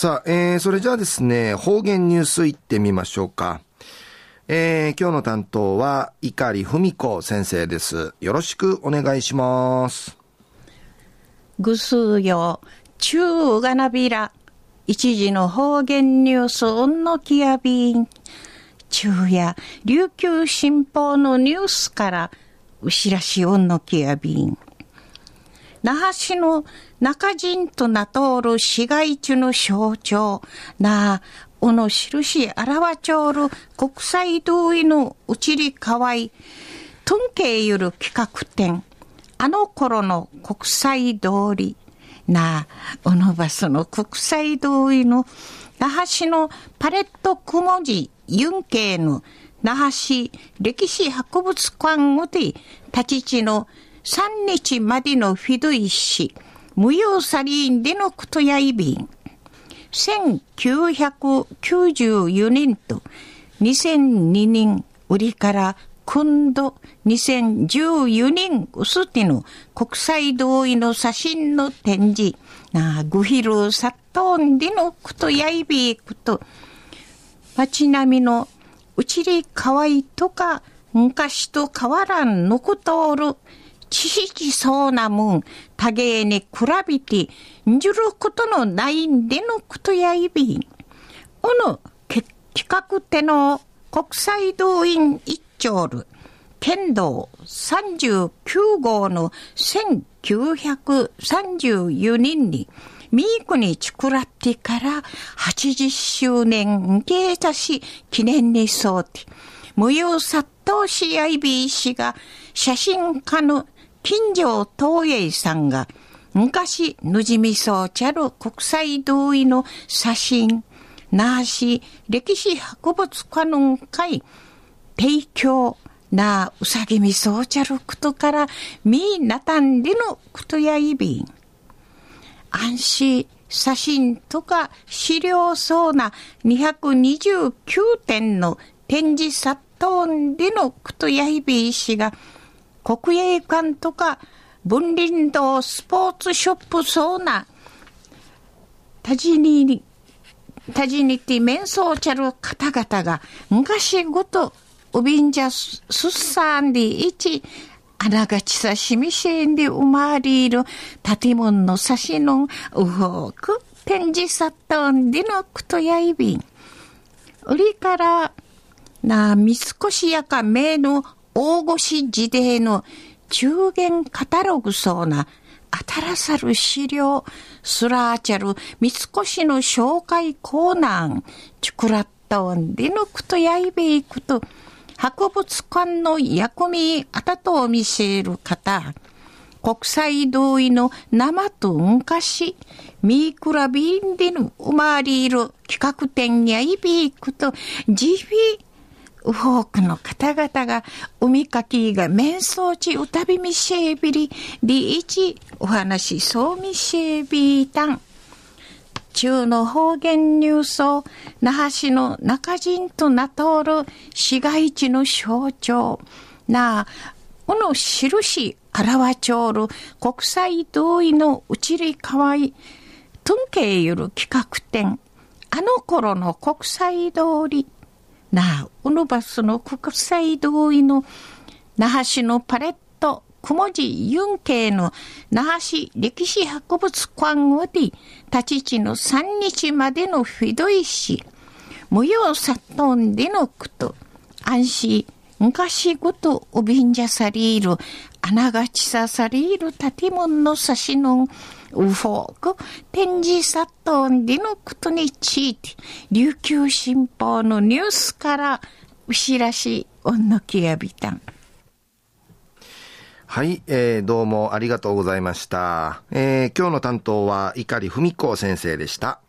さあ、えー、それじゃあですね、方言ニュースいってみましょうか。えー、今日の担当は、碇文子先生です。よろしくお願いします。ぐすよ、中がなびら、一時の方言ニュース、うんのきやびん。昼夜、琉球新報のニュースから、うしらしうんのきやびん。那覇市の中陣と名通る市街地の象徴、なおの印表ちょる国際同意のうちりかわい、トンケイゆる企画展、あの頃の国際通り、なおのバスの国際通りの那覇市のパレットくもじユンケの那覇市歴史博物館をて立ち地の3日までのフィドイ市無用サリーンでのことやいびん。1994年と2002年売りから今度2014年薄手の国際同意の写真の展示、なグヒルサットンでのことやいびくと、街並みのうちりかわいとか昔と変わらんのことおる、知識そうなもん、多芸に比べて、んじることのないんでのことやいびん。おの、企画手の国際動員一丁る、剣道39号の1934年に、ミークに作らってから80周年芸座し記念にそうて、無用殺到し IB が写真家の金城東映さんが昔ぬじみそうちゃる国際同意の写真、なし歴史博物館の会提供なうさぎみそうちゃることからみなたんでのことやいびん。安心写真とか資料そうな229点の展示殺到でのことやいびいしが国営館とか文林堂スポーツショップそうなたじにたじにて面相ちゃる方々が昔ごとおびんじゃすっさんでいちあながちさしみせんで生まれる建物の差しのうほく展示さったんでのくとやいびん。売りからな三越やか名の大越時代の中元カタログそうな新さる資料、スラーチャル、三越の紹介コーナー、チュクラットンでのくとやいべいくと、博物館の役目あたとを見せる方、国際同意の生と昔、ミークラビンでの生まれる企画展やいびいくと、じび多くの方々が海かきが面相地歌びみしえびりりいちお話そうみしえびたん。中の方言ニュースを那覇市の中陣と名通る市街地の象徴。なあ、この印表ちょうる国際同意のうちりかわい、トンケイゆる企画展、あの頃の国際通り、なあ、ウヌバスの国際同意の那覇市のパレット、くもじユンケイの那覇市歴史博物館をで、立ち地の3日までのフィドイ市、無用殺到でのこと、安心、昔ごとおびんじゃされるる、穴がちささりいる建物の差しの、ウフォーク、展示殺到でのことについて、琉球新報のニュースから、うしらし、おんのきやびたん。はい、えー、どうもありがとうございました。えー、今日の担当は、碇文子先生でした。